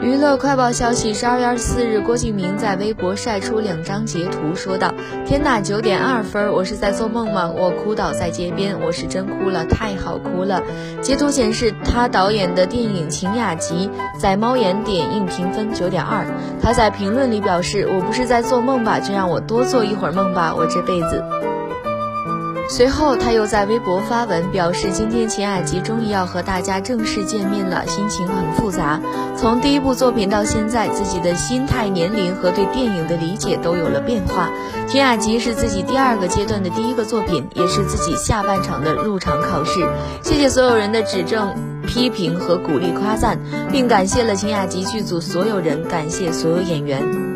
娱乐快报消息：十二月二十四日，郭敬明在微博晒出两张截图，说道：“天呐，九点二分，我是在做梦吗？我哭倒在街边，我是真哭了，太好哭了。”截图显示他导演的电影《晴雅集》在猫眼点映评分九点二。他在评论里表示：“我不是在做梦吧？就让我多做一会儿梦吧，我这辈子。”随后，他又在微博发文表示，今天秦雅集终于要和大家正式见面了，心情很复杂。从第一部作品到现在，自己的心态、年龄和对电影的理解都有了变化。秦雅集是自己第二个阶段的第一个作品，也是自己下半场的入场考试。谢谢所有人的指正、批评和鼓励夸赞，并感谢了秦雅集剧组所有人，感谢所有演员。